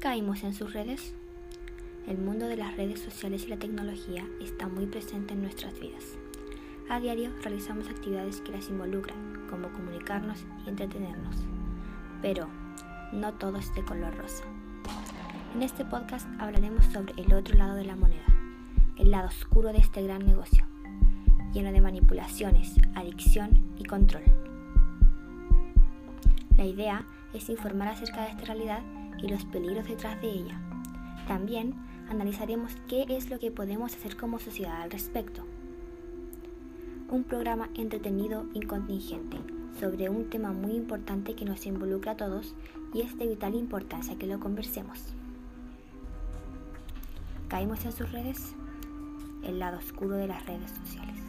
¿Caímos en sus redes? El mundo de las redes sociales y la tecnología está muy presente en nuestras vidas. A diario realizamos actividades que las involucran, como comunicarnos y entretenernos. Pero no todo es de color rosa. En este podcast hablaremos sobre el otro lado de la moneda, el lado oscuro de este gran negocio, lleno de manipulaciones, adicción y control. La idea es informar acerca de esta realidad y los peligros detrás de ella. También analizaremos qué es lo que podemos hacer como sociedad al respecto. Un programa entretenido y contingente sobre un tema muy importante que nos involucra a todos y es de vital importancia que lo conversemos. ¿Caímos en sus redes? El lado oscuro de las redes sociales.